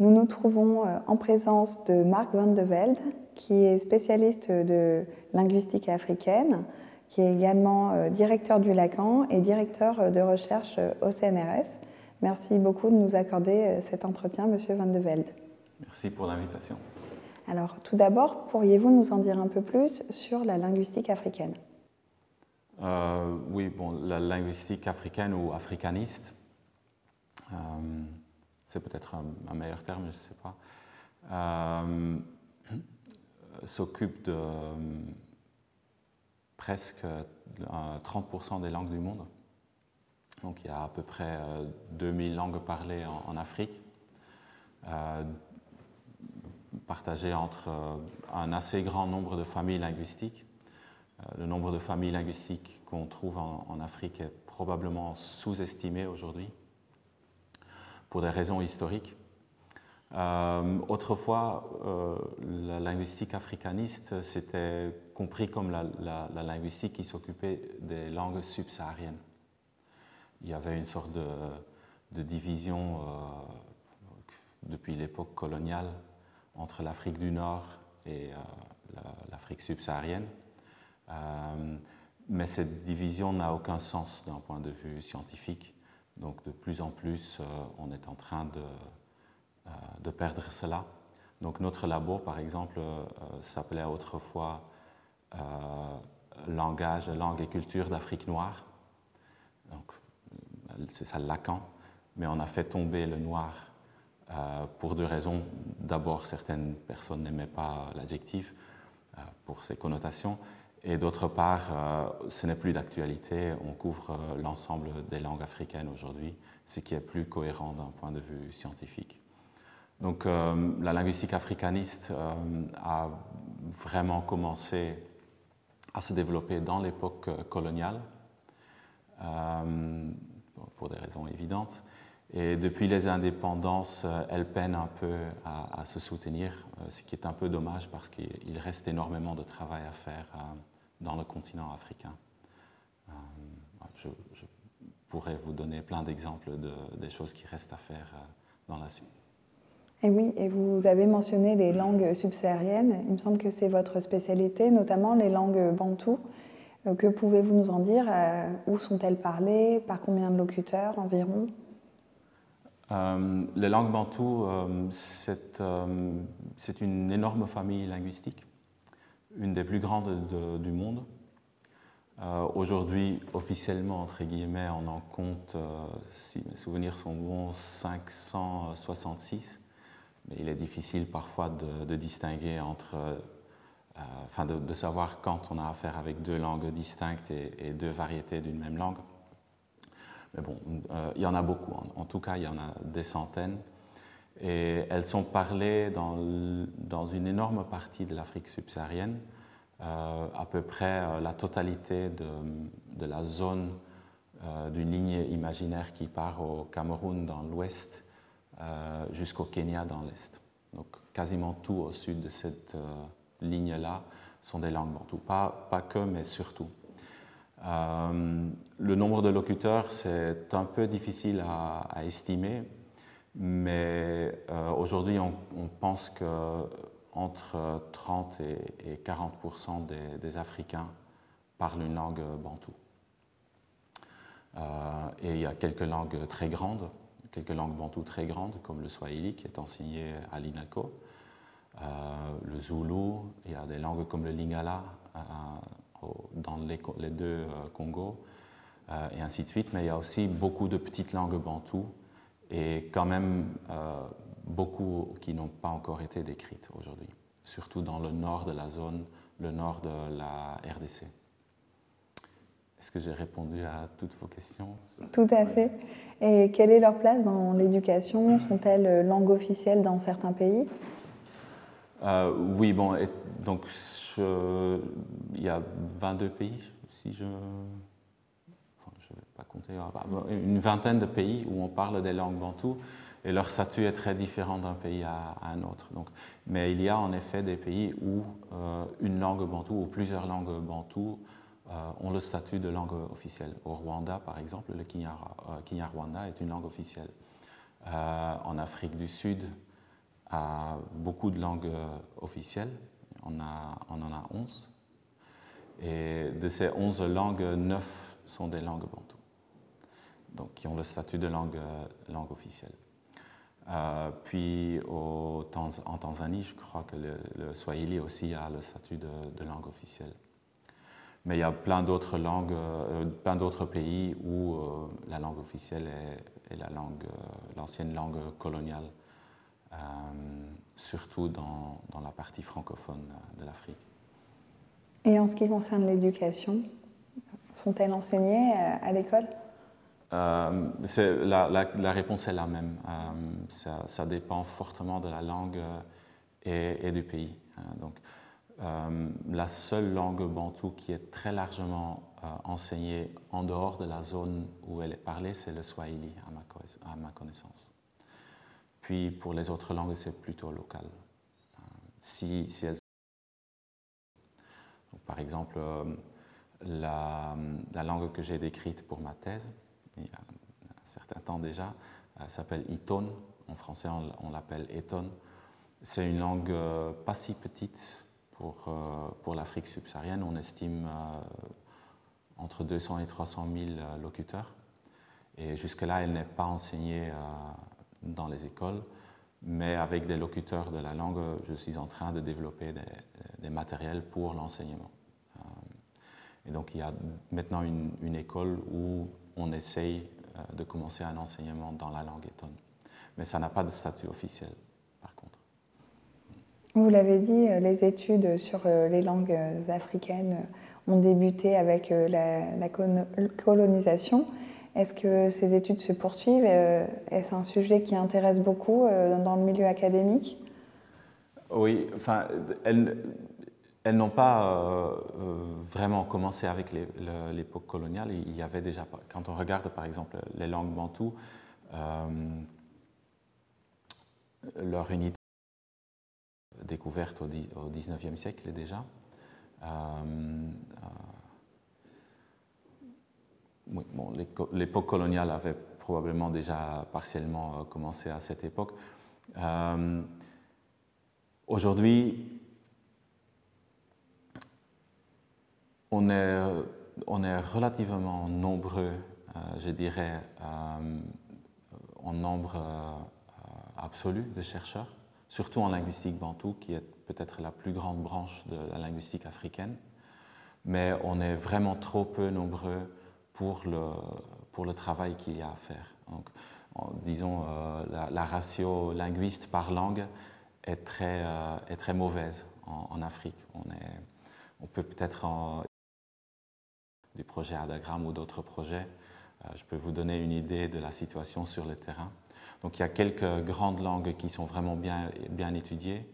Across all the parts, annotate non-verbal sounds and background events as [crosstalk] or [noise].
Nous nous trouvons en présence de Marc Van de Velde, qui est spécialiste de linguistique africaine, qui est également directeur du Lacan et directeur de recherche au CNRS. Merci beaucoup de nous accorder cet entretien, Monsieur Van de Velde. Merci pour l'invitation. Alors, tout d'abord, pourriez-vous nous en dire un peu plus sur la linguistique africaine? Euh, Oui, bon, la linguistique africaine ou africaniste, euh, c'est peut-être un, meilleur terme, je ne sais pas, euh, s'occupe de presque 30% des langues du monde. Donc il y a à peu près 2000 langues parlées en, Afrique partagé entre euh, un assez grand nombre de familles linguistiques. Euh, le nombre de familles linguistiques qu'on trouve en, Afrique est probablement sous-estimé aujourd'hui pour des raisons historiques. Euh, autrefois, la linguistique africaniste, c'était compris comme la, linguistique qui s'occupait des langues subsahariennes. Il y avait une sorte de, division depuis l'époque coloniale entre l'Afrique du Nord et euh, l'Afrique subsaharienne. Euh, mais cette division n'a aucun sens d'un point de vue scientifique. Donc de plus en plus, euh, on est en train de, de, perdre cela. Donc notre labo, par exemple, s'appelait autrefois Langage, langue et culture d'Afrique noire. Donc c'est ça Lacan. Mais on a fait tomber le noir euh, pour deux raisons. D'abord, certaines personnes n'aimaient pas l'adjectif euh, pour ses connotations. Et d'autre part, euh, ce n'est plus d'actualité. On couvre l'ensemble des langues africaines aujourd'hui, ce qui est plus cohérent d'un point de vue scientifique. Donc la linguistique africaniste a vraiment commencé à se développer dans l'époque coloniale, pour des raisons évidentes. Et depuis les indépendances, euh, elle peine un peu à, se soutenir, euh, ce qui est un peu dommage parce qu'il reste énormément de travail à faire euh, dans le continent africain. Je, pourrais vous donner plein d'exemples de, des choses qui restent à faire dans la suite. Et oui, et vous avez mentionné les langues subsahariennes. Il me semble que c'est votre spécialité, notamment les langues bantoues. Que pouvez-vous nous en dire? Où sont-elles parlées? Par combien de locuteurs environ? Euh, les langues bantoues, euh, euh, c'est une énorme famille linguistique, une des plus grandes du monde. Aujourd'hui, officiellement, entre guillemets, on en compte, si mes souvenirs sont bons, 566. Mais il est difficile parfois de, distinguer entre, enfin de, savoir quand on a affaire avec deux langues distinctes et deux variétés d'une même langue. Mais bon, euh, il y en a beaucoup. En, tout cas, il y en a des centaines. Et elles sont parlées dans, une énorme partie de l'Afrique subsaharienne, euh, à peu près euh, la totalité de, la zone d'une ligne imaginaire qui part au Cameroun dans l'ouest jusqu'au Kenya dans l'est. Donc quasiment tout au sud de cette ligne-là sont des langues bantoues. Pas, que, mais surtout. Euh, le nombre de locuteurs, c'est un peu difficile à, estimer, mais euh, aujourd'hui, on, pense qu'entre 30 et, 40% des, Africains parlent une langue bantoue. Euh, et il y a quelques langues très grandes, quelques langues bantoues très grandes, comme le swahili qui est enseigné à l'INALCO, le zoulou, il y a des langues comme le lingala dans les, deux euh, Congos, euh, et ainsi de suite. Mais il y a aussi beaucoup de petites langues bantoues et quand même euh, beaucoup qui n'ont pas encore été décrites aujourd'hui, surtout dans le nord de la zone, le nord de la RDC. Est-ce que j'ai répondu à toutes vos questions? Tout à fait. Et quelle est leur place dans l'éducation? Sont-elles langue officielle dans certains pays? Oui, bon, donc il y a 22 pays, si je. Je vais pas compter. Une vingtaine de pays où on parle des langues bantoues et leur statut est très différent d'un pays à, un autre. Donc, mais il y a en effet des pays où euh, une langue bantoue ou plusieurs langues bantoues euh, ont le statut de langue officielle. Au Rwanda, par exemple, le Kinyarwanda euh, est une langue officielle. en Afrique du Sud, a beaucoup de langues officielles. On, on en a 11. Et de ces 11 langues, 9 sont des langues bantoues, donc qui ont le statut de langue, langue officielle. Euh, puis au, en Tanzanie, je crois que le, Swahili aussi a le statut de, langue officielle. Mais il y a plein d'autres langues, euh, plein d'autres pays où euh, la langue officielle est, la langue, l'ancienne langue coloniale, surtout dans, dans, la partie francophone de l'Afrique. Et en ce qui concerne l'éducation, sont-elles enseignées à l'école? Euh, la, réponse est la même. Euh, ça, dépend fortement de la langue euh, et, du pays. Donc, la seule langue bantou qui est très largement enseignée en dehors de la zone où elle est parlée, c'est le swahili, à ma, connaissance. Puis pour les autres langues, c'est plutôt local. Si, si donc, par exemple, la, la langue que j'ai décrite pour ma thèse, il y a un certain temps déjà, elle s'appelle Iton. En français, on, l'appelle Eton. C'est une langue euh, pas si petite pour, euh, pour l'Afrique subsaharienne. On estime euh, entre 200 et 300 000 locuteurs. Et jusque-là, elle n'est pas enseignée dans les écoles, mais avec des locuteurs de la langue, je suis en train de développer des matériels pour l'enseignement. Et donc, il y a maintenant une, une école où on essaye euh, de commencer un enseignement dans la langue étonne. Mais ça n'a pas de statut officiel, par contre. Vous l'avez dit, euh, les études sur euh, les langues africaines ont débuté avec la, colonisation. Est-ce que ces études se poursuivent Est-ce un sujet qui intéresse beaucoup dans le milieu académique? Oui, enfin, elles, elles n'ont pas euh, euh, vraiment commencé avec l'époque coloniale. Il y avait déjà, quand on regarde par exemple les langues bantoues, euh, leur unité découverte au, XIXe siècle déjà. l'époque coloniale avait probablement déjà partiellement commencé à cette époque. Aujourd'hui, on est, on est relativement nombreux, euh, je dirais, euh, en nombre euh, absolu de chercheurs, surtout en linguistique bantou, qui est peut-être la plus grande branche de la linguistique africaine. Mais on est vraiment trop peu nombreux pour le, pour le travail qu'il y a à faire. Donc, disons, la, ratio linguiste par langue est très, est très mauvaise en, Afrique. On, est, on peut peut-être du projet Adagram ou d'autres projets. Euh, je peux vous donner une idée de la situation sur le terrain. Donc il y a quelques grandes langues qui sont vraiment bien, bien étudiées,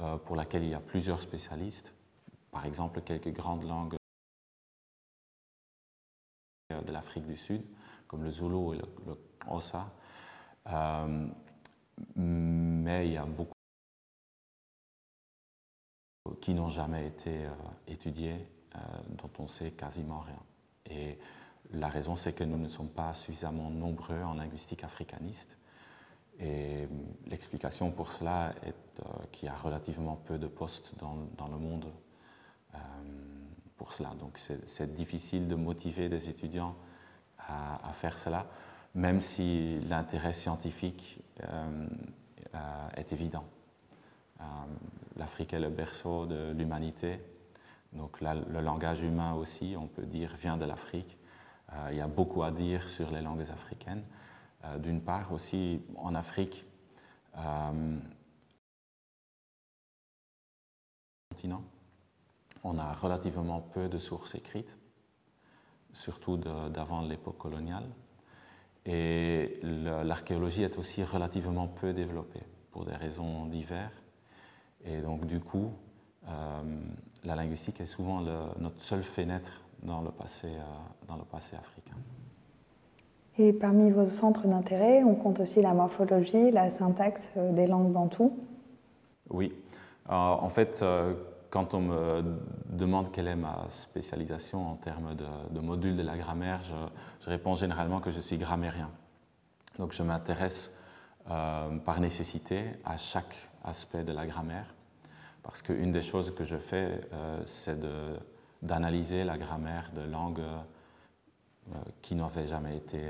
euh, pour lesquelles il y a plusieurs spécialistes. Par exemple, quelques grandes langues de l'Afrique du Sud, comme le Zulu et le, le. Euh, mais il y a beaucoup qui n'ont jamais été étudiées euh, dont on sait quasiment rien. Et la raison, c'est que nous ne sommes pas suffisamment nombreux en linguistique africaniste. Et l'explication pour cela est euh, qu'il y a relativement peu de postes dans, dans le monde euh, pour cela. Donc c'est difficile de motiver des étudiants à, faire cela, même si l'intérêt scientifique est évident. L'Afrique est le berceau de l'humanité donc le langage humain aussi, on peut dire, vient de l'Afrique. Euh, il y a beaucoup à dire sur les langues africaines. Euh, d'une part aussi, en Afrique, euh, continent, on a relativement peu de sources écrites, surtout d'avant l'époque coloniale. Et l'archéologie est aussi relativement peu développée pour des raisons diverses. Et donc du coup, la linguistique est souvent notre seule fenêtre dans le passé, euh, dans le passé africain. Et parmi vos centres d'intérêt, on compte aussi la morphologie, la syntaxe euh, des langues bantoues Oui. Euh, en fait, quand on me demande quelle est ma spécialisation en termes de, de module de la grammaire, je, réponds généralement que je suis grammairien. Donc je m'intéresse par nécessité à chaque aspect de la grammaire. Parce qu'une des choses que je fais, c'est d'analyser la grammaire de langues qui n'avaient jamais été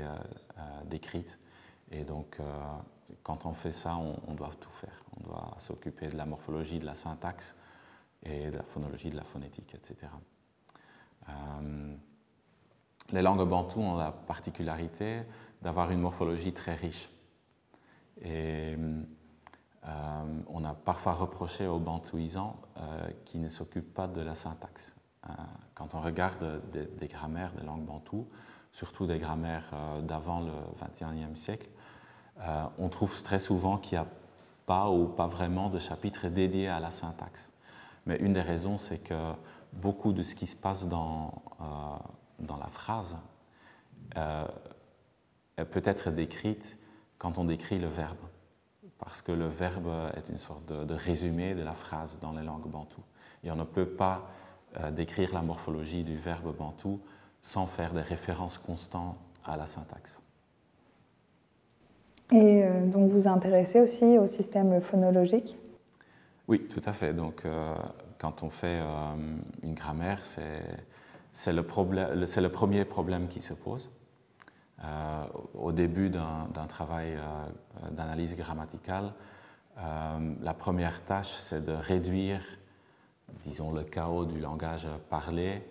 décrites. Et donc, quand on fait ça, on, doit tout faire. On doit s'occuper de la morphologie, de la syntaxe et de la phonologie, de la phonétique, etc. Euh, les langues bantoues ont la particularité d'avoir une morphologie très riche. Euh, on a parfois reproché aux bantouisants euh, qu'ils ne s'occupent pas de la syntaxe. quand on regarde des, grammaires des langues bantoues, surtout des grammaires d'avant le XXIe siècle, euh, on trouve très souvent qu'il n'y a pas ou pas vraiment de chapitre dédié à la syntaxe. Mais une des raisons, c'est que beaucoup de ce qui se passe dans, euh, dans la phrase euh, peut être décrite quand on décrit le verbe, parce que le verbe est une sorte de, résumé de la phrase dans les langues bantoues. Et on ne peut pas décrire la morphologie du verbe bantou sans faire des références constantes à la syntaxe. Et euh, donc vous vous intéressez aussi au système phonologique? Oui, tout à fait. Donc euh, quand on fait euh, une grammaire, c'est le, le, premier problème qui se pose. Au début d'un travail d'analyse grammaticale, la première tâche, c'est de réduire, disons, le chaos du langage parlé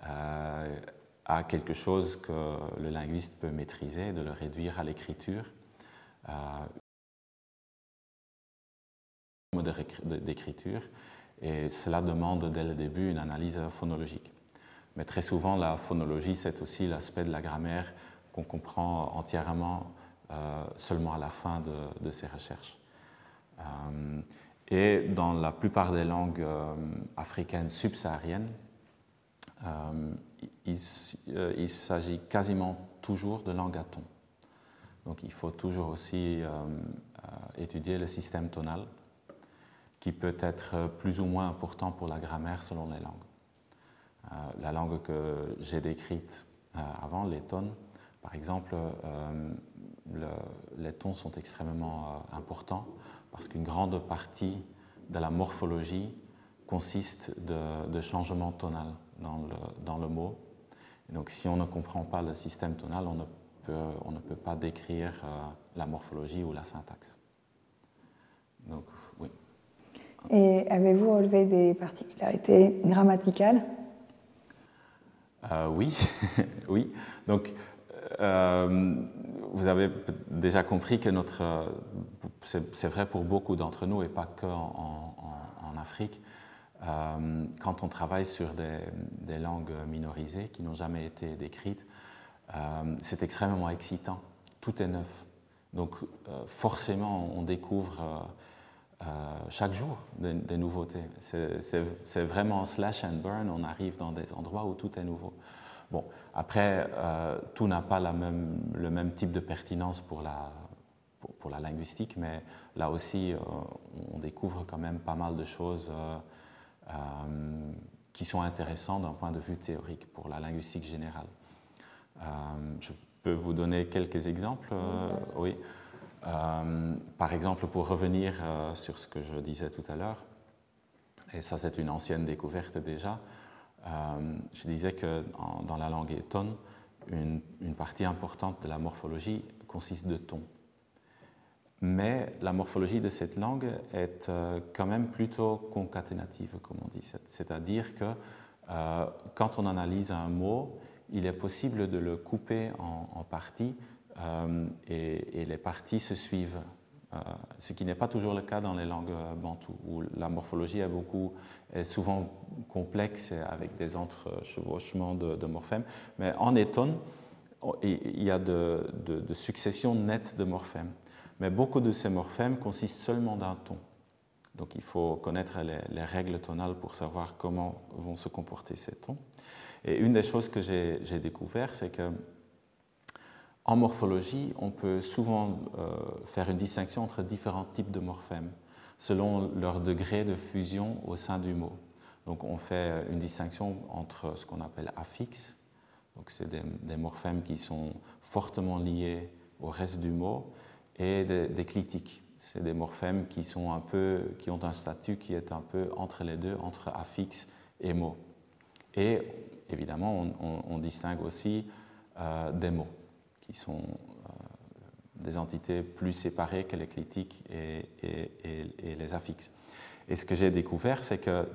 à quelque chose que le linguiste peut maîtriser, de le réduire à l'écriture d'écriture et cela demande dès le début une analyse phonologique. Mais très souvent, la phonologie, c'est aussi l'aspect de la grammaire qu'on comprend entièrement euh, seulement à la fin de, ces recherches. Euh, et dans la plupart des langues euh, africaines subsahariennes, il, il s'agit quasiment toujours de langue à ton. Donc il faut toujours aussi étudier le système tonal, qui peut être plus ou moins important pour la grammaire selon les langues. La langue que j'ai décrite avant, les tones, par exemple, les tons sont extrêmement importants parce qu'une grande partie de la morphologie consiste de, de changement tonal dans le, dans le mot. donc si on ne comprend pas le système tonal, on ne on ne peut pas décrire euh, la morphologie ou la syntaxe. Donc, oui. Et avez-vous relevé des particularités grammaticales? Euh, Oui, [laughs] oui. Donc, euh, vous avez déjà compris que notre, c'est vrai pour beaucoup d'entre nous et pas que en, Afrique, quand on travaille sur des, langues minorisées qui n'ont jamais été décrites, euh, c'est extrêmement excitant. Tout est neuf. Donc euh, forcément, on découvre euh, chaque jour des, nouveautés. C'est vraiment slash and burn. On arrive dans des endroits où tout est nouveau. Bon, après, tout n'a pas la même, le même type de pertinence pour la, pour, la linguistique, mais là aussi, on découvre quand même pas mal de choses qui sont intéressantes d'un point de vue théorique pour la linguistique générale. Euh, je peux vous donner quelques exemples. oui. Euh, euh, par exemple, pour revenir sur ce que je disais tout à l'heure, et ça c'est une ancienne découverte déjà, je disais que dans la langue étonne, une, partie importante de la morphologie consiste de tons. Mais la morphologie de cette langue est quand même plutôt concaténative, comme on dit. C'est-à-dire que quand on analyse un mot, il est possible de le couper en, parties euh, et, les parties se suivent. Euh, ce qui n'est pas toujours le cas dans les langues bantoues, où la morphologie est, souvent complexe avec des entrechevauchements de, morphèmes. Mais en étonne, il y a de, successions nettes de morphèmes. Mais beaucoup de ces morphèmes consistent seulement d'un ton. Donc il faut connaître les, les, règles tonales pour savoir comment vont se comporter ces tons. Et une des choses que j'ai découvert, c'est que en morphologie, on peut souvent euh, faire une distinction entre différents types de morphèmes selon leur degré de fusion au sein du mot. Donc on fait une distinction entre ce qu'on appelle affixes, donc c'est des, morphèmes qui sont fortement liés au reste du mot, et des, clitiques. C'est des morphèmes qui, sont un peu, qui ont un statut qui est un peu entre les deux, entre affix et mot. Et évidemment, on, distingue aussi euh, des mots, qui sont euh, des entités plus séparées que les clitiques et, les affixes. Et ce que j'ai découvert, c'est que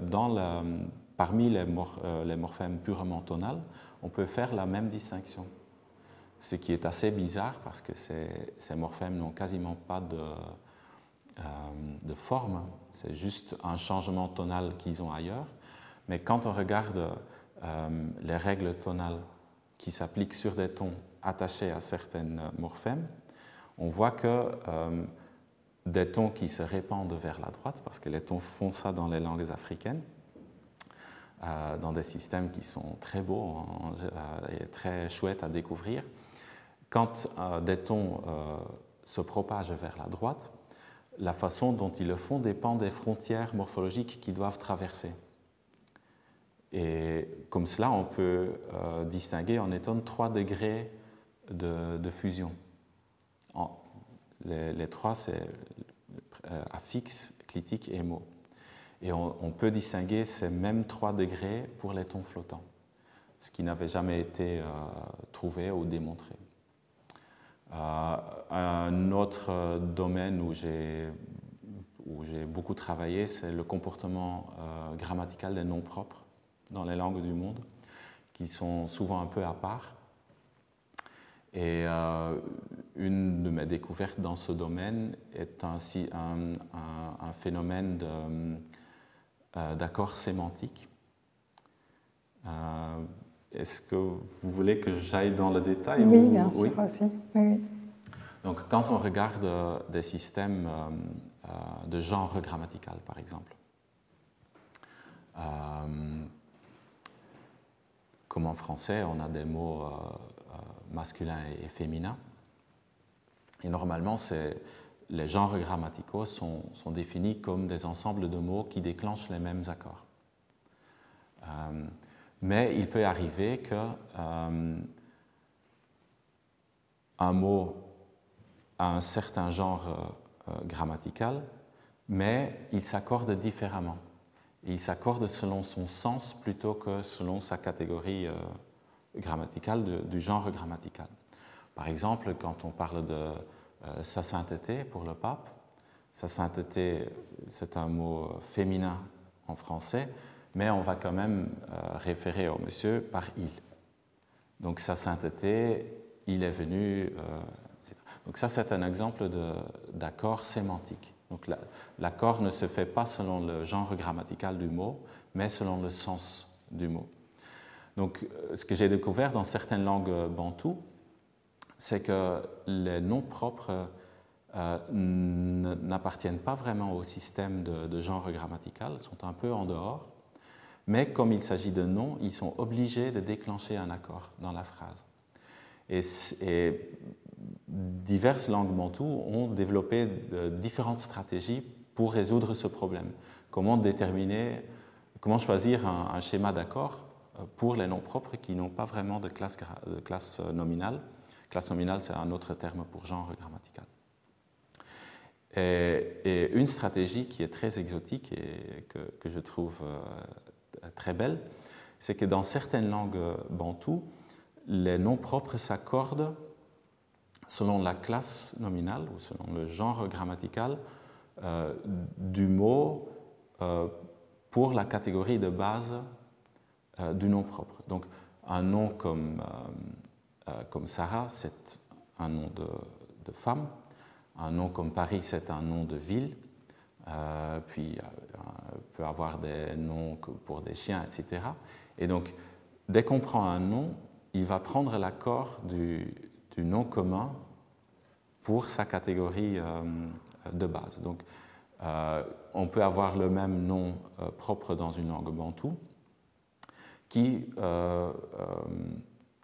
parmi les, euh, les morphèmes purement tonales, on peut faire la même distinction ce qui est assez bizarre parce que ces, morphèmes n'ont quasiment pas de, euh, de forme, c'est juste un changement tonal qu'ils ont ailleurs. Mais quand on regarde les règles tonales qui s'appliquent sur des tons attachés à certains morphèmes, on voit que euh, des tons qui se répandent vers la droite, parce que les tons font ça dans les langues africaines, dans des systèmes qui sont très beaux et très chouettes à découvrir, quand euh, des tons euh, se propagent vers la droite, la façon dont ils le font dépend des frontières morphologiques qu'ils doivent traverser. Et comme cela, on peut euh, distinguer en étonne trois degrés de, fusion. les, trois, c'est affixe, clitique et mot. Et on, peut distinguer ces mêmes trois degrés pour les tons flottants, ce qui n'avait jamais été trouvé ou démontré. Euh, un autre domaine où j'ai où j'ai beaucoup travaillé, c'est le comportement euh, grammatical des noms propres dans les langues du monde, qui sont souvent un peu à part. Et euh, une de mes découvertes dans ce domaine est ainsi un, un, phénomène d'accord sémantique. Est-ce que vous voulez que j'aille dans le détail Oui, bien sûr, aussi. Oui. Donc, quand on regarde euh, des systèmes euh, euh, de genre grammatical, par exemple, comme en français, on a des mots masculins et féminins. Et normalement, les genres grammaticaux sont, sont, définis comme des ensembles de mots qui déclenchent les mêmes accords. Mais il peut arriver qu'un euh, mot a un certain genre euh, euh, grammatical, mais il s'accorde différemment. il s'accorde selon son sens plutôt que selon sa catégorie grammaticale du genre grammatical. Par exemple, quand on parle de sa sainteté pour le pape, sa sainteté, c'est un mot féminin en français, mais on va quand même euh, référer au monsieur par il. Donc sa sainteté, il est venu. Euh, donc ça, c'est un exemple d'accord sémantique. Donc l'accord ne se fait pas selon le genre grammatical du mot, mais selon le sens du mot. Donc euh, ce que j'ai découvert dans certaines langues bantoues, c'est que les noms propres n'appartiennent pas vraiment au système de, genre grammatical, sont un peu en dehors. Mais comme il s'agit de noms, ils sont obligés de déclencher un accord dans la phrase. Et, diverses langues bantoues ont développé différentes stratégies pour résoudre ce problème. Comment déterminer, comment choisir un, schéma d'accord euh, pour les noms propres qui n'ont pas vraiment de classe, de classe nominale. Classe nominale, c'est un autre terme pour genre grammatical. Et, une stratégie qui est très exotique et que, que je trouve euh, très belle, c'est que dans certaines langues bantoues, les noms propres s'accordent selon la classe nominale ou selon le genre grammatical euh, du mot euh, pour la catégorie de base euh, du nom propre. Donc un nom comme, comme Sarah, c'est un nom de, de, femme. Un nom comme Paris, c'est un nom de ville. puis peut avoir des noms pour des chiens, etc. Et donc, dès qu'on prend un nom, il va prendre l'accord du, nom commun pour sa catégorie euh, de base. Donc, euh, on peut avoir le même nom euh, propre dans une langue bantoue qui,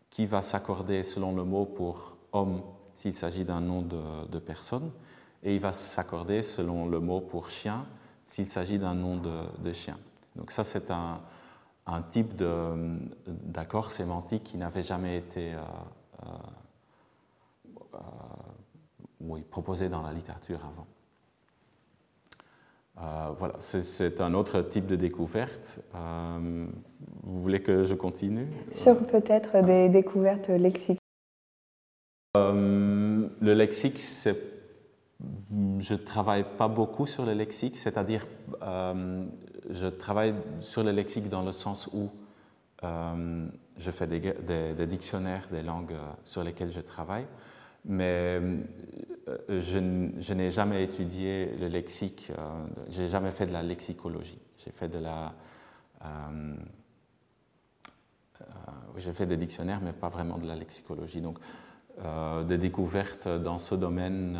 qui va s'accorder selon le mot pour homme s'il s'agit d'un nom de, de, personne, et il va s'accorder selon le mot pour chien s'il s'agit d'un nom de, chien. Donc ça, c'est un, type d'accord sémantique qui n'avait jamais été euh, euh, oui, proposé dans la littérature avant. Euh, voilà, c'est un autre type de découverte. Euh, vous voulez que je continue? Sur peut-être des découvertes lexiques. Euh, le lexique, je ne travaille pas beaucoup sur le lexique, c'est-à-dire je travaille sur le lexique dans le sens où je fais des, des, dictionnaires des langues sur lesquelles je travaille, mais euh, je, n'ai jamais étudié le lexique, euh, j'ai jamais fait de la lexicologie. J'ai fait de la. Euh, j'ai fait des dictionnaires, mais pas vraiment de la lexicologie. Donc, des découvertes dans ce domaine.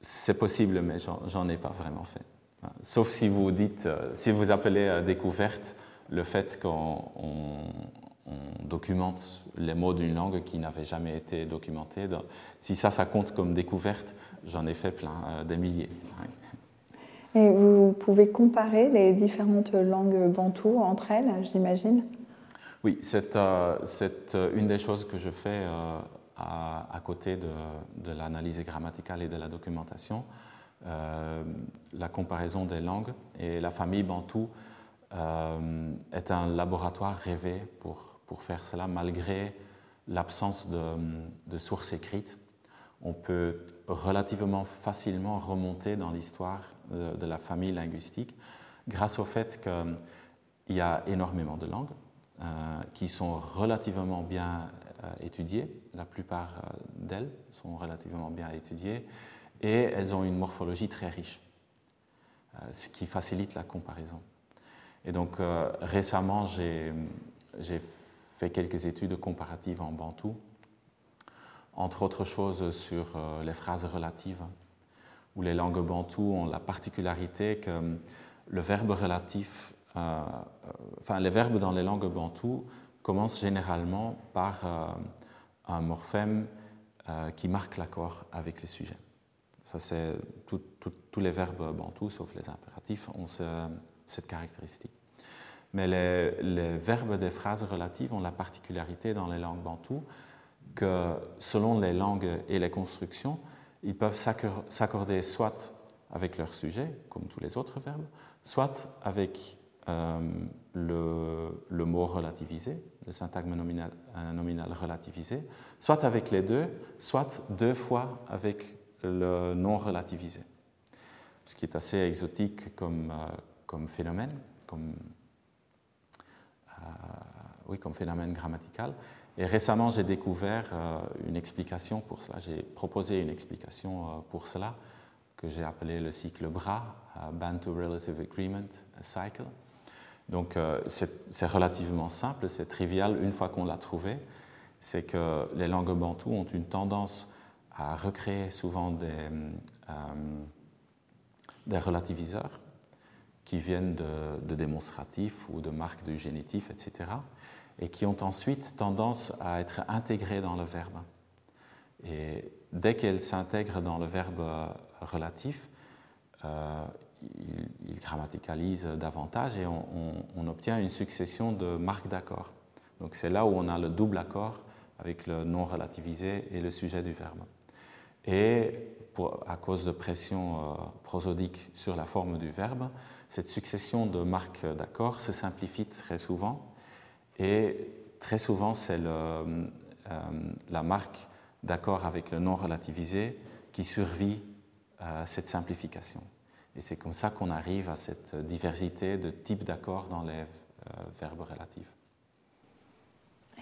c'est possible, mais j'en ai pas vraiment fait. Sauf si vous dites, si vous appelez découverte le fait qu'on documente les mots d'une langue qui n'avait jamais été documentée. Si ça, ça compte comme découverte, j'en ai fait plein, euh, des milliers. Et vous pouvez comparer les différentes langues bantoues entre elles, j'imagine? Oui, c'est euh, euh, une des choses que je fais à, côté de, de l'analyse grammaticale et de la documentation, la comparaison des langues. Et la famille bantou euh, est un laboratoire rêvé pour, pour faire cela, malgré l'absence de, de, sources écrites. On peut relativement facilement remonter dans l'histoire de, la famille linguistique grâce au fait qu'il y a énormément de langues euh, qui sont relativement bien euh, étudiées. La plupart d'elles sont relativement bien étudiées et elles ont une morphologie très riche, ce qui facilite la comparaison. Et donc euh, récemment, j'ai fait quelques études comparatives en bantou, entre autres choses sur euh, les phrases relatives, où les langues bantou ont la particularité que le verbe relatif, euh, enfin les verbes dans les langues bantou commencent généralement par un morphème qui marque l'accord avec le sujet. Ça, c'est tous les verbes bantous, sauf les impératifs, ont cette caractéristique. Mais les, verbes des phrases relatives ont la particularité dans les langues bantoues que selon les langues et les constructions, ils peuvent s'accorder soit avec leur sujet, comme tous les autres verbes, soit avec euh, le, mot relativisé, le syntagme nominal, nominal, relativisé, soit avec les deux, soit deux fois avec le non relativisé. Ce qui est assez exotique comme, euh, comme phénomène, comme euh, oui, comme phénomène grammatical. Et récemment, j'ai découvert euh, une explication pour cela. J'ai proposé une explication euh, pour cela que j'ai appelé le cycle BRA, Bantu Relative Agreement Cycle. Donc, c'est relativement simple, c'est trivial une fois qu'on l'a trouvé. C'est que les langues bantoues ont une tendance à recréer souvent des, des relativiseurs qui viennent de, démonstratifs ou de marques de génitif, etc., et qui ont ensuite tendance à être intégrés dans le verbe. Et dès qu'elles s'intègrent dans le verbe relatif, euh, ils, grammaticalisent davantage et on, obtient une succession de marques d'accord. Donc c'est là où on a le double accord avec le non relativisé et le sujet du verbe. Et à cause de pression euh, prosodique sur la forme du verbe, cette succession de marques d'accord se simplifie très souvent et très souvent c'est euh, la marque d'accord avec le non relativisé qui survit à cette simplification. Et c'est comme ça qu'on arrive à cette diversité de types d'accords dans les euh, verbes relatifs.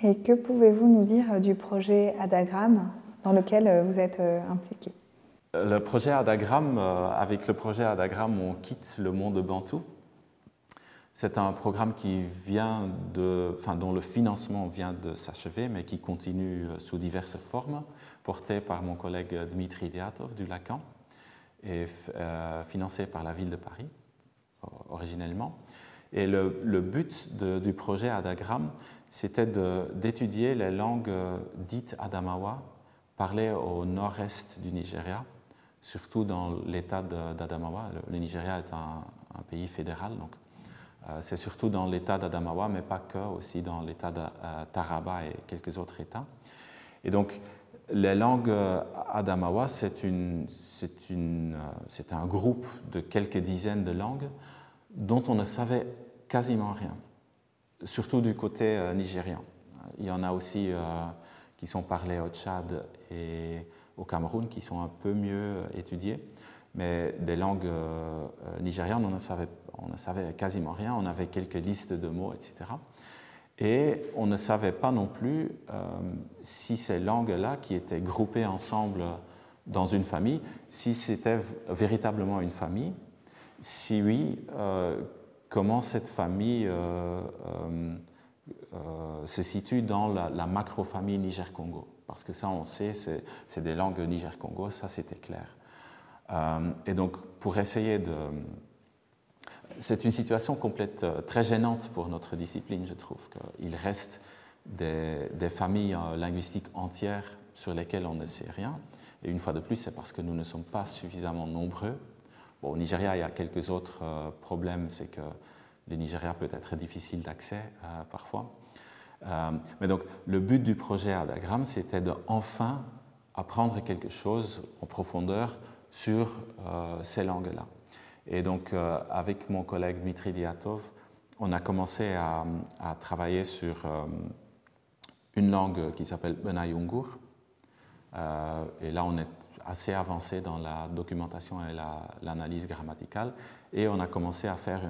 Et que pouvez-vous nous dire du projet Adagram dans lequel vous êtes impliqué? Le projet Adagram, euh, avec le projet Adagram, on quitte le monde bantou. C'est un programme qui vient de, enfin, dont le financement vient de s'achever, mais qui continue euh, sous diverses formes, porté par mon collègue Dmitri Diatov du Lacan et euh, financé par la ville de Paris originellement. Et le, but du projet Adagram, c'était d'étudier les langues dites Adamawa, parlées au nord-est du Nigeria, surtout dans l'état d'Adamawa. Le, Nigeria est un, pays fédéral, donc c'est surtout dans l'État d'Adamawa, mais pas que, aussi dans l'État de Taraba et quelques autres États. Et donc, les langues Adamawa, c'est un groupe de quelques dizaines de langues dont on ne savait quasiment rien, surtout du côté nigérian. Il y en a aussi qui sont parlées au Tchad et au Cameroun, qui sont un peu mieux étudiées. Mais des langues euh, nigérianes, on ne, savait, on ne savait quasiment rien. On avait quelques listes de mots, etc. Et on ne savait pas non plus euh, si ces langues-là, qui étaient groupées ensemble dans une famille, si c'était véritablement une famille. Si oui, euh, comment cette famille se situe dans la, la macro-famille Niger-Congo parce que ça, on sait, c'est des langues Niger-Congo, ça c'était clair. Euh, et donc, pour essayer de... C'est une situation complète, euh, très gênante pour notre discipline, je trouve, qu'il reste des, familles euh, linguistiques entières sur lesquelles on ne sait rien. Et une fois de plus, c'est parce que nous ne sommes pas suffisamment nombreux. Au Nigeria, il y a quelques autres problèmes, c'est que le Nigeria peut être difficile d'accès parfois. Euh, mais donc, le but du projet Adagram, c'était de enfin apprendre quelque chose en profondeur sur euh, ces langues-là. Et donc, euh, avec mon collègue Dmitri Diatov, on a commencé à, travailler sur une langue qui s'appelle Benayungur. et là, on est assez avancé dans la documentation et l'analyse grammaticale. Et on a commencé à faire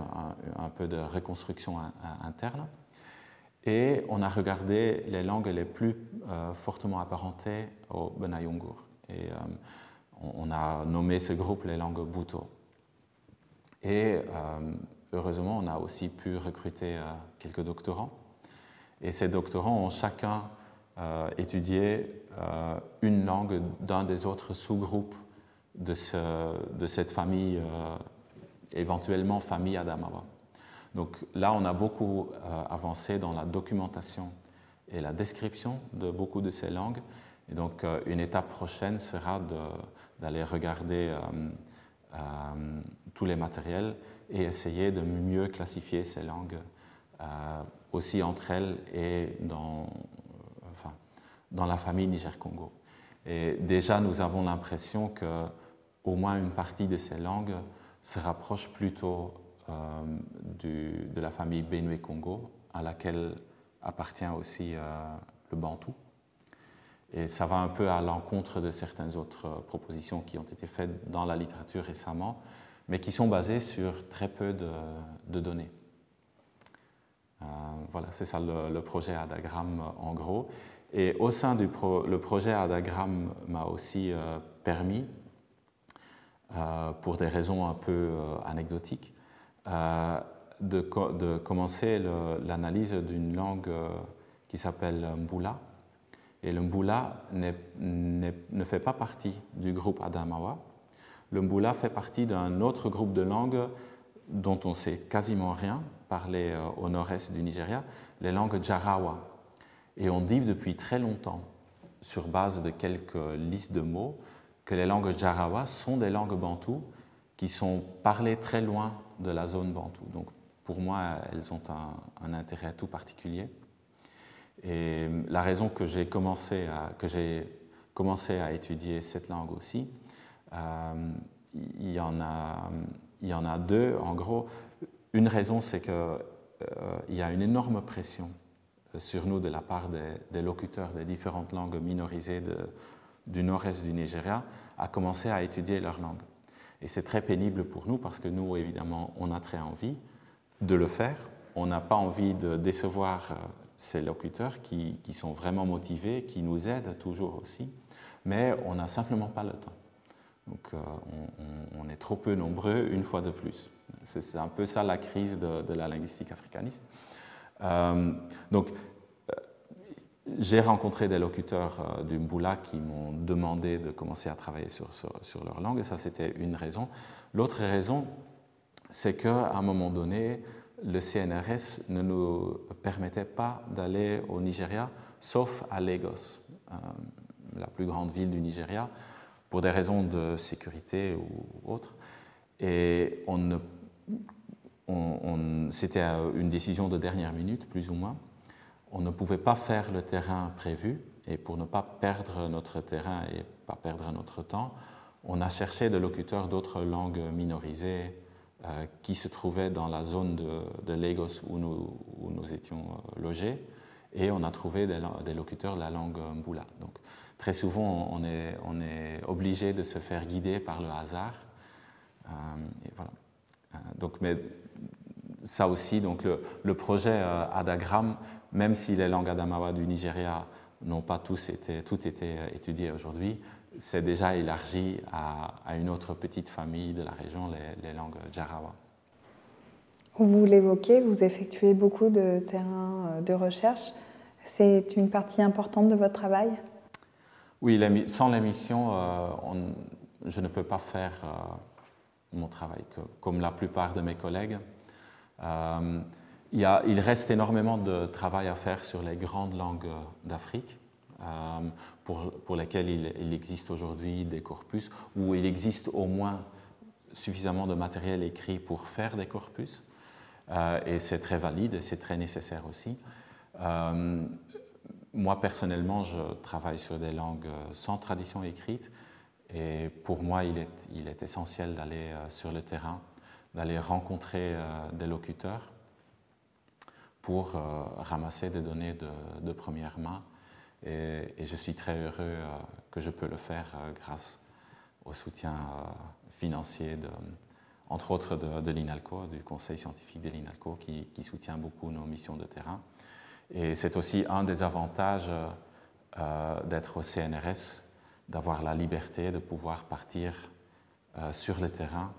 un peu de reconstruction interne. Et on a regardé les langues les plus euh, fortement apparentées au Benayungur. Et euh, on, a nommé ce groupe les langues Buto. Et euh, heureusement, on a aussi pu recruter quelques doctorants. Et ces doctorants ont chacun étudié une langue d'un des autres sous-groupes de, de, cette famille, éventuellement famille Adamawa. Donc là, on a beaucoup euh, avancé dans la documentation et la description de beaucoup de ces langues. Et donc, euh, une étape prochaine sera d'aller regarder euh, tous les matériels et essayer de mieux classifier ces langues aussi entre elles et dans, dans la famille Niger-Congo. Et déjà, nous avons l'impression que au moins une partie de ces langues se rapproche plutôt euh, de la famille Benue-Congo, à laquelle appartient aussi euh, le Bantou. Et ça va un peu à l'encontre de certaines autres propositions qui ont été faites dans la littérature récemment, mais qui sont basées sur très peu de, données. Euh, voilà, c'est ça le, projet Adagram en gros. Et au sein du le projet Adagram m'a aussi permis, pour des raisons un peu anecdotiques, de, de, commencer l'analyse d'une langue euh, qui s'appelle Mbula. Et le Mbula ne fait pas partie du groupe Adamawa. Le Mbula fait partie d'un autre groupe de langues dont on sait quasiment rien, parlé euh, au nord-est du Nigeria, les langues Jarawa. Et on dit depuis très longtemps, sur base de quelques listes de mots, que les langues Jarawa sont des langues bantoues qui sont parlées très loin de la zone bantou. Donc pour moi, elles ont un, intérêt tout particulier. Et la raison que j'ai commencé commencé à étudier cette langue aussi, euh, il, y en a, il y en a deux. En gros, une raison, c'est qu'il euh, y a une énorme pression sur nous de la part des, locuteurs des différentes langues minorisées du nord-est du Nigeria à commencer à étudier leur langue. Et c'est très pénible pour nous parce que nous, évidemment, on a très envie de le faire. On n'a pas envie de décevoir euh, ces locuteurs qui, sont vraiment motivés, qui nous aident toujours aussi, mais on n'a simplement pas le temps. Donc euh, on, est trop peu nombreux une fois de plus. C'est un peu ça la crise de, la linguistique africaniste. Euh, donc j'ai rencontré des locuteurs euh, du Mboula qui m'ont demandé de commencer à travailler sur, leur langue, et ça c'était une raison. L'autre raison, c'est qu'à un moment donné, le CNRS ne nous permettait pas d'aller au Nigeria, sauf à Lagos, euh, la plus grande ville du Nigeria, pour des raisons de sécurité ou autres. Et c'était une décision de dernière minute, plus ou moins. On ne pouvait pas faire le terrain prévu, et pour ne pas perdre notre terrain et pas perdre notre temps, on a cherché des locuteurs d'autres langues minorisées euh, qui se trouvaient dans la zone de, Lagos où nous, étions euh, logés, et on a trouvé des, locuteurs de la langue Mbula. Donc, très souvent, on est, obligé de se faire guider par le hasard. Euh, donc, mais ça aussi, donc le, le projet Adagram, même si les langues Adamawa du Nigeria n'ont pas tous été, tout été étudiées aujourd'hui, c'est déjà élargi à, une autre petite famille de la région, les, langues Jarawa. Vous l'évoquez, vous effectuez beaucoup de terrains euh, de recherche. C'est une partie importante de votre travail? Oui, sans la mission, euh, je ne peux pas faire euh, mon travail comme la plupart de mes collègues. Il, reste énormément de travail à faire sur les grandes langues d'Afrique pour, pour lesquels il, existe aujourd'hui des corpus, où il existe au moins suffisamment de matériel écrit pour faire des corpus. Euh, et c'est très valide et c'est très nécessaire aussi. Euh, moi, personnellement, je travaille sur des langues sans tradition écrite. Et pour moi, il est, essentiel d'aller euh, sur le terrain, d'aller rencontrer des locuteurs pour ramasser des données de, première main et, je suis très heureux euh, que je peux le faire euh, grâce au soutien euh, financier, entre autres de, l'INALCO, du conseil scientifique de l'INALCO, qui, soutient beaucoup nos missions de terrain. Et c'est aussi un des avantages d'être au CNRS, d'avoir la liberté de pouvoir partir sur le terrain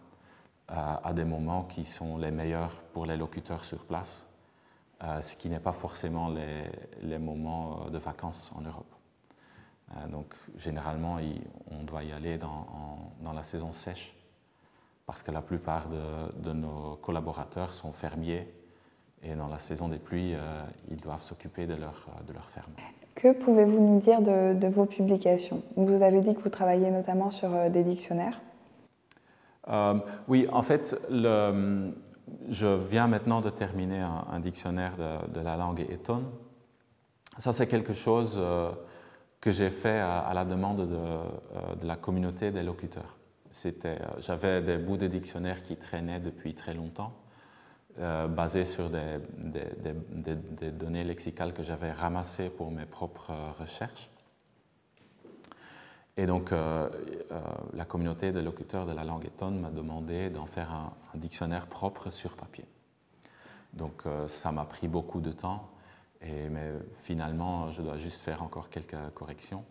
à des moments qui sont les meilleurs pour les locuteurs sur place euh, ce qui n'est pas forcément les, moments euh, de vacances en Europe. Euh, donc généralement, on doit y aller dans, la saison sèche, parce que la plupart de, nos collaborateurs sont fermiers, et dans la saison des pluies, ils doivent s'occuper de leur, de leur ferme. Que pouvez-vous nous dire de, de, vos publications? Vous avez dit que vous travaillez notamment sur des dictionnaires. oui, en fait, le, je viens maintenant de terminer un, dictionnaire de, la langue étonne. Ça, c'est quelque chose euh, que j'ai fait à, la demande euh, de, la communauté des locuteurs. Euh, j'avais des bouts de dictionnaire qui traînaient depuis très longtemps, basés sur des, données lexicales que j'avais ramassées pour mes propres recherches. Et donc, euh, euh, la communauté de locuteurs de la langue étonne m'a demandé d'en faire un, dictionnaire propre sur papier. Donc, euh, ça m'a pris beaucoup de temps, mais finalement, je dois juste faire encore quelques corrections,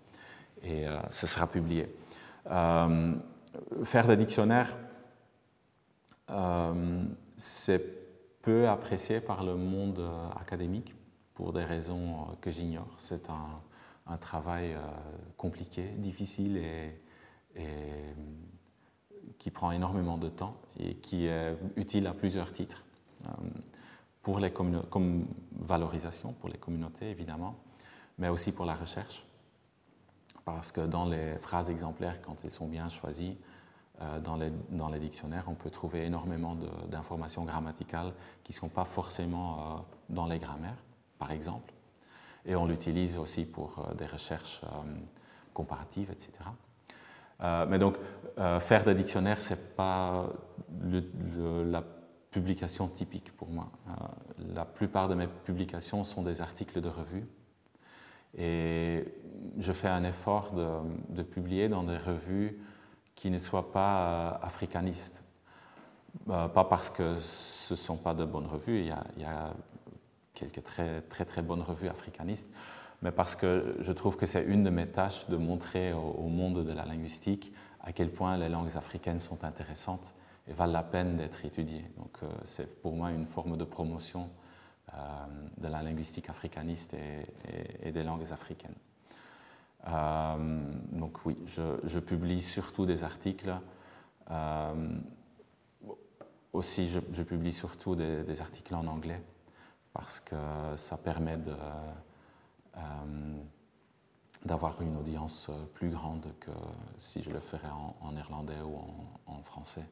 et ce sera publié. faire des dictionnaires, c'est peu apprécié par le monde académique pour des raisons que j'ignore. C'est un un travail euh, compliqué, difficile et, qui prend énormément de temps et qui est utile à plusieurs titres. Euh, pour les comme valorisation pour les communautés, évidemment, mais aussi pour la recherche. Parce que dans les phrases exemplaires, quand elles sont bien choisies, euh, dans, les, dans les dictionnaires, on peut trouver énormément d'informations grammaticales qui ne sont pas forcément dans les grammaires, par exemple et on l'utilise aussi pour euh, des recherches euh, comparatives, etc. Euh, mais donc, faire des dictionnaires, ce n'est pas la publication typique pour moi. la plupart de mes publications sont des articles de revue. Et je fais un effort de, publier dans des revues qui ne soient pas africanistes. pas parce que ce ne sont pas de bonnes revues, il y a quelques très, très, très bonnes revues africanistes, mais parce que je trouve que c'est une de mes tâches de montrer au, monde de la linguistique à quel point les langues africaines sont intéressantes et valent la peine d'être étudiées. Donc euh, c'est pour moi une forme de promotion euh, de la linguistique africaniste et, des langues africaines. Euh, donc oui, je, publie surtout des articles. aussi, je, publie surtout des articles en anglais parce que ça permet euh, d'avoir une audience plus grande que si je le ferais en, néerlandais ou en, français.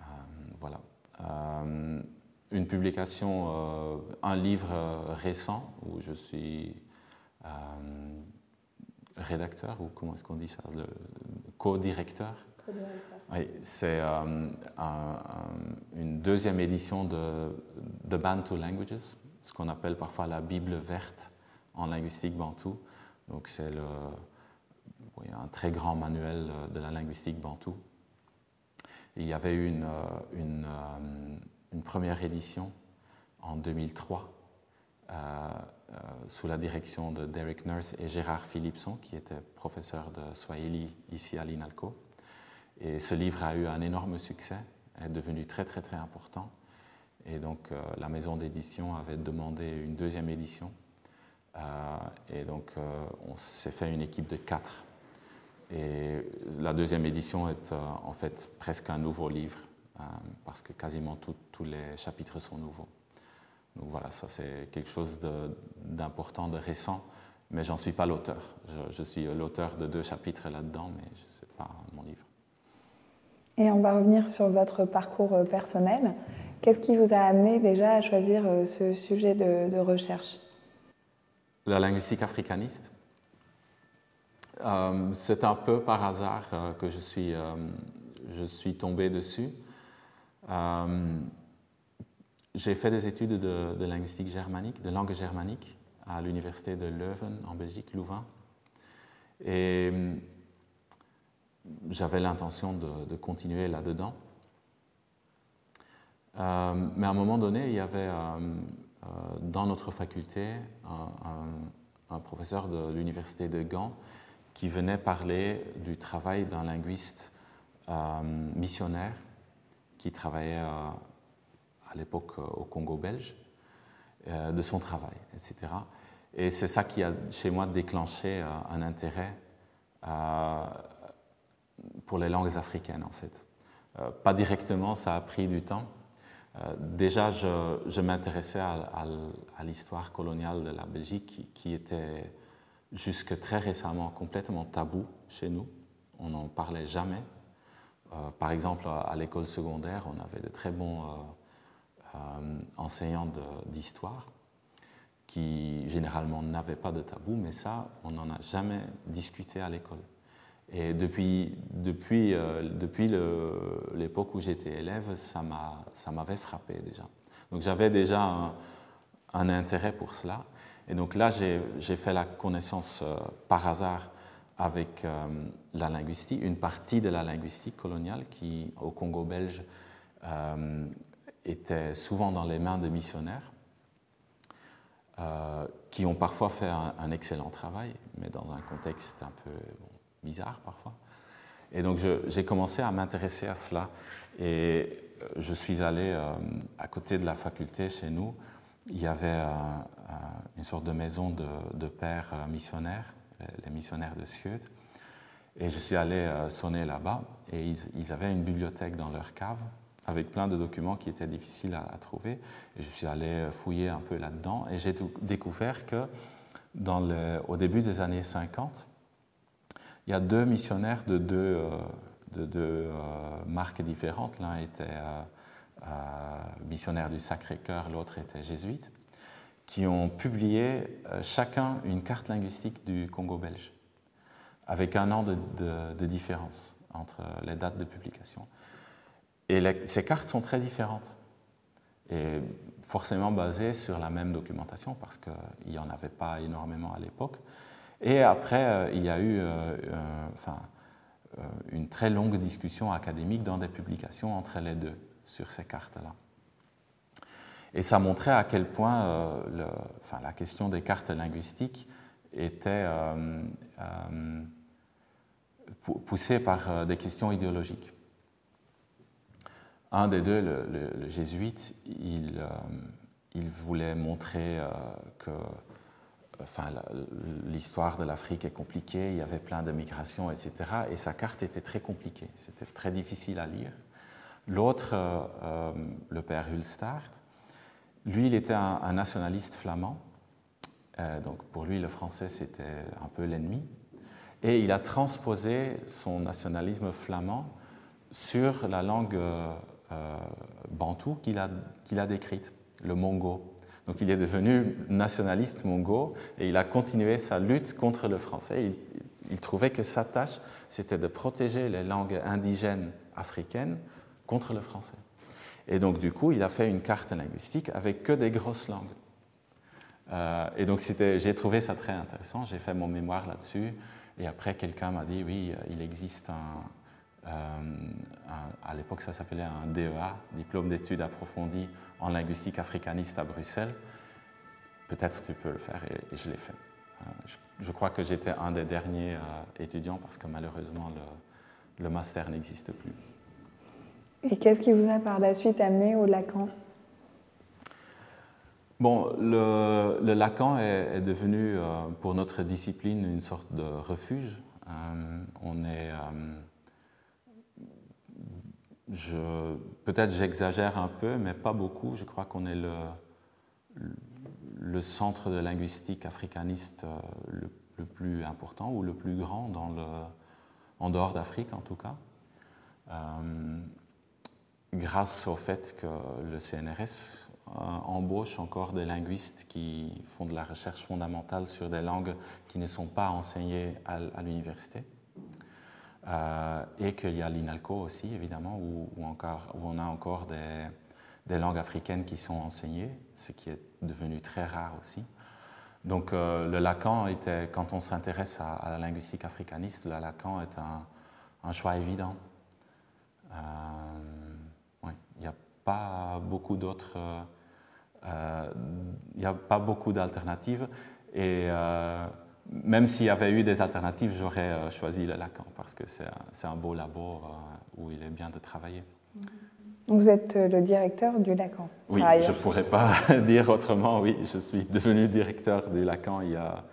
Euh, voilà. une publication, un livre récent où je suis rédacteur, ou comment est-ce qu'on dit ça, le co-directeur. Oui, c'est une deuxième édition de The Bantu Languages, ce qu'on appelle parfois la Bible verte en linguistique bantou. Donc c'est un très grand manuel de la linguistique bantou. il y avait eu euh, une, première édition en 2003 euh, euh, sous la direction de Derek Nurse et Gérard Philipson, qui était professeur de Swahili ici à l'INALCO. Et ce livre a eu un énorme succès, est devenu très très très important. Et donc la maison d'édition avait demandé une deuxième édition euh, et donc, euh, on s'est fait une équipe de quatre. Et la deuxième édition est euh, en fait presque un nouveau livre, parce que quasiment tous les chapitres sont nouveaux. Donc voilà, ça c'est quelque chose d'important, de, récent, mais j'en suis pas l'auteur. Je, je, suis l'auteur de deux chapitres là-dedans, mais ce n'est pas mon livre. Et on va revenir sur votre parcours personnel. Qu'est-ce qui vous a amené déjà à choisir ce sujet de, recherche? La linguistique africaniste. Euh, c'est un peu par hasard euh, que je suis, euh, je suis tombé dessus. j'ai fait des études de, linguistique germanique, de langue germanique, à l'université de Leuven en Belgique, Louvain. Et j'avais l'intention de, continuer là-dedans. Mais à un moment donné, il y avait euh, dans notre faculté un, professeur de l'université de Gand qui venait parler du travail d'un linguiste euh, missionnaire qui travaillait euh, à l'époque au Congo belge, de son travail, etc. Et c'est ça qui a chez moi déclenché un intérêt pour les langues africaines en fait. Pas directement, ça a pris du temps, euh, déjà, je, m'intéressais à, l'histoire coloniale de la Belgique qui, était jusque très récemment complètement tabou chez nous. On n'en parlait jamais. Euh, par exemple, à, l'école secondaire, on avait de très bons euh, enseignants d'histoire qui généralement n'avaient pas de tabou, mais ça, on n'en a jamais discuté à l'école. Et depuis, depuis, euh, depuis l'époque où j'étais élève, ça m'avait frappé déjà. Donc j'avais déjà un, intérêt pour cela. Et donc là, j'ai fait la connaissance euh, par hasard avec euh, la linguistique, une partie de la linguistique coloniale qui, au Congo belge, était souvent dans les mains de missionnaires. qui ont parfois fait un, excellent travail, mais dans un contexte un peu bizarre parfois. Et donc j'ai commencé à m'intéresser à cela. Et euh, je suis allé euh, à côté de la faculté chez nous. Il y avait euh, une sorte de maison de, pères missionnaires, les missionnaires de Sieut. Et je suis allé sonner là-bas. Et ils, avaient une bibliothèque dans leur cave avec plein de documents qui étaient difficiles à, trouver. Et je suis allé fouiller un peu là-dedans. Et j'ai découvert que au début des années 50, il y a deux missionnaires de deux, euh, euh, marques différentes. L'un était euh, missionnaire du Sacré-Cœur, l'autre était jésuite, qui ont publié chacun une carte linguistique du Congo belge, avec un an de, différence entre les dates de publication. Et ces cartes sont très différentes et forcément basées sur la même documentation parce qu'il n'y en avait pas énormément à l'époque. Et après, euh, il y a eu euh, enfin, euh, une très longue discussion académique dans des publications entre les deux sur ces cartes-là. Et ça montrait à quel point le, enfin, la question des cartes linguistiques était poussée par des questions idéologiques. Un des deux, le, jésuite, il, il, voulait montrer que enfin, l'histoire de l'Afrique est compliquée, il y avait plein de migrations, etc. Et sa carte était très compliquée, c'était très difficile à lire. L'autre, euh, euh, le père Hulstart, lui, il était un, nationaliste flamand. Euh, donc pour lui, le français, c'était un peu l'ennemi. Et il a transposé son nationalisme flamand sur la langue bantou qu'il a, qu'il a décrite, le mongo. Donc il est devenu nationaliste mongo et il a continué sa lutte contre le français. Il, trouvait que sa tâche, c'était de protéger les langues indigènes africaines contre le français. Et donc du coup, il a fait une carte linguistique avec que des grosses langues. Euh, et donc j'ai trouvé ça très intéressant. J'ai fait mon mémoire là-dessus. Et après, quelqu'un m'a dit, oui, il existe un, euh, à l'époque, ça s'appelait un DEA, diplôme d'études approfondies en linguistique africaniste à Bruxelles. Peut-être tu peux le faire, et, je l'ai fait. Euh, je, crois que j'étais un des derniers étudiants parce que malheureusement, le, le master n'existe plus. Et qu'est-ce qui vous a par la suite amené au Lacan? Bon, le, Lacan est, devenu euh, pour notre discipline une sorte de refuge. Euh, on est, euh, peut-être j'exagère un peu, mais pas beaucoup. Je crois qu'on est le, centre de linguistique africaniste le, le, plus important ou le plus grand dans le, en dehors d'Afrique en tout cas grâce au fait que le CNRS euh, embauche encore des linguistes qui font de la recherche fondamentale sur des langues qui ne sont pas enseignées à, l'université. Euh, et qu'il y a l'INALCO aussi, évidemment, où, encore, où, on a encore des, langues africaines qui sont enseignées, ce qui est devenu très rare aussi. Donc euh, le Lacan était, quand on s'intéresse à, la linguistique africaniste, le Lacan est un, choix évident. Il n'y a pas beaucoup d'autres, euh, euh, il n'y a pas beaucoup d'alternatives. Et euh, même s'il y avait eu des alternatives, j'aurais choisi le Lacan parce que c'est un, beau labo où il est bien de travailler. Vous êtes le directeur du Lacan Oui, je ne pourrais pas [laughs] dire autrement. Oui, je suis devenu directeur du Lacan il y a.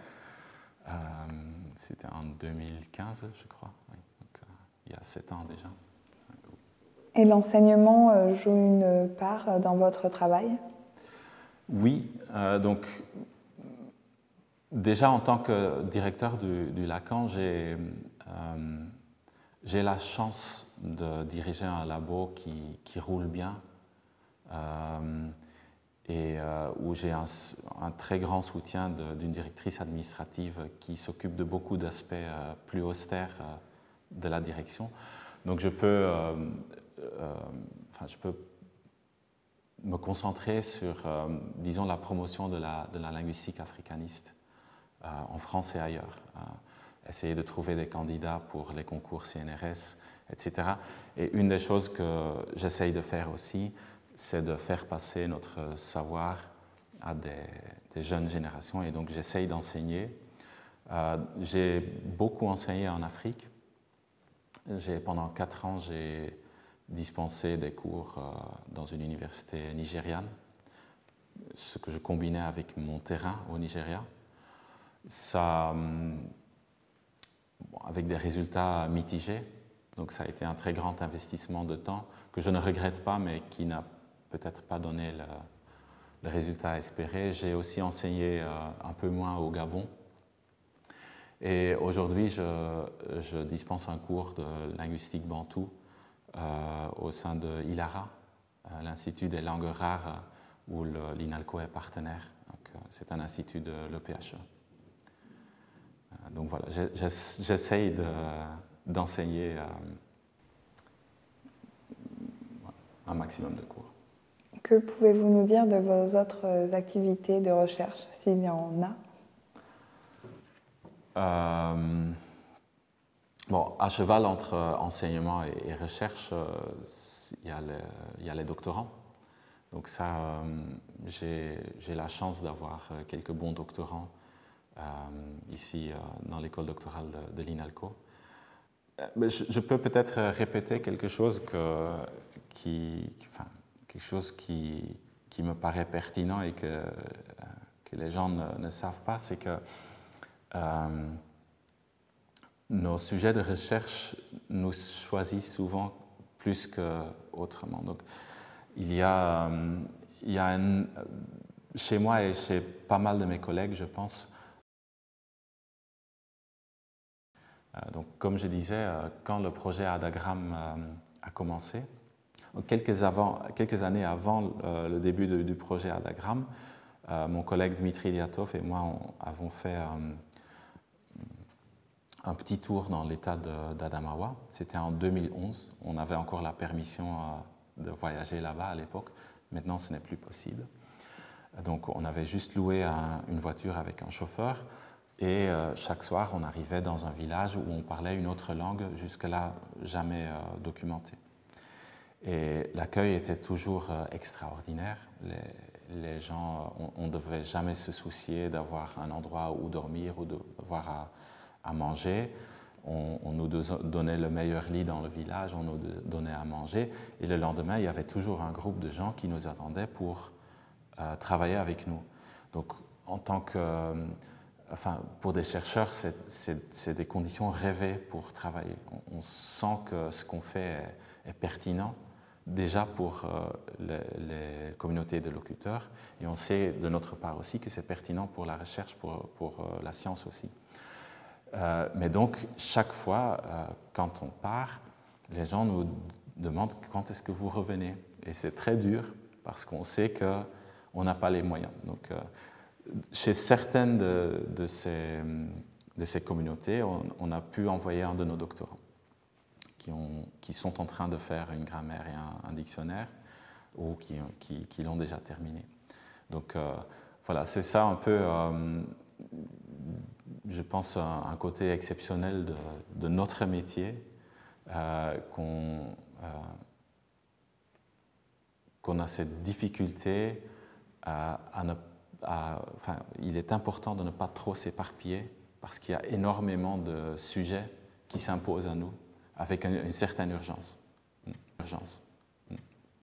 C'était en 2015, je crois. donc, il y a sept ans déjà. Et l'enseignement euh, joue une part euh, dans votre travail? Oui, euh, donc déjà en tant que directeur du, Lacan, j'ai la chance de diriger un labo qui, roule bien et où j'ai un, très grand soutien d'une directrice administrative qui s'occupe de beaucoup d'aspects plus austères de la direction. Donc je peux euh, enfin, je peux me concentrer sur, euh, disons, la promotion de la, de la linguistique africaniste euh, en France et ailleurs. essayer de trouver des candidats pour les concours CNRS, etc. Et une des choses que j'essaye de faire aussi, c'est de faire passer notre savoir à des, jeunes générations. Et donc j'essaye d'enseigner. j'ai beaucoup enseigné en Afrique. Pendant quatre ans, j'ai dispenser des cours euh, dans une université nigériane, ce que je combinais avec mon terrain au Nigeria. Hum, avec des résultats mitigés, donc ça a été un très grand investissement de temps que je ne regrette pas, mais qui n'a peut-être pas donné le, résultat espéré. J'ai aussi enseigné euh, un peu moins au Gabon. Et aujourd'hui, je, dispense un cours de linguistique bantou euh, au sein de ILARA, euh, l'Institut des langues rares, où l'INALCO est partenaire. C'est un institut de l'EPHE. Donc voilà, j'essaye d'enseigner un maximum de cours. Que pouvez-vous nous dire de vos autres activités de recherche, s'il y en a? Bon, à cheval entre euh, enseignement et, recherche, euh, il, y a les doctorants. Donc ça, euh, j'ai la chance d'avoir quelques bons doctorants ici dans l'école doctorale de, l'INALCO. Je, peux peut-être répéter quelque chose, qui, enfin, quelque chose qui, me paraît pertinent et que, les gens ne, savent pas, c'est que nos sujets de recherche nous choisissent souvent plus qu'autrement. Donc, il y a, euh, il y a chez moi et chez pas mal de mes collègues, je pense, donc, comme je disais, euh, quand le projet Adagram a commencé, Quelques, années avant le début du projet Adagram, mon collègue Dmitri Diatov et moi avons fait un petit tour dans l'état d'Adamawa. C'était en 2011. On avait encore la permission euh, de voyager là-bas à l'époque. Maintenant, ce n'est plus possible. Donc, on avait juste loué une voiture avec un chauffeur. Et euh, chaque soir, on arrivait dans un village où on parlait une autre langue, jusque-là jamais euh, documentée. Et l'accueil était toujours extraordinaire. Les, gens, on ne devait jamais se soucier d'avoir un endroit où dormir ou de voir à manger. On, nous donnait le meilleur lit dans le village, on nous donnait à manger. Et le lendemain, il y avait toujours un groupe de gens qui nous attendaient pour euh, travailler avec nous. Donc, en tant que. Euh, enfin, pour des chercheurs, c'est des conditions rêvées pour travailler. On, sent que ce qu'on fait est, pertinent déjà pour euh, les, communautés de locuteurs, et on sait de notre part aussi que c'est pertinent pour la recherche, pour, pour la science aussi. Euh, mais donc, chaque fois, euh, quand on part, les gens nous demandent quand est-ce que vous revenez. Et c'est très dur parce qu'on sait qu'on n'a pas les moyens. Euh, chez certaines de, ces, communautés, on, a pu envoyer un de nos doctorants qui, ont, qui, sont en train de faire une grammaire et un, dictionnaire ou qui, l'ont déjà terminé. Donc, voilà, c'est ça un peu je pense, un, côté exceptionnel de, notre métier euh, euh, qu'on a cette difficulté à, ne, enfin, il est important de ne pas trop s'éparpiller parce qu'il y a énormément de sujets qui s'imposent à nous avec une, certaine urgence.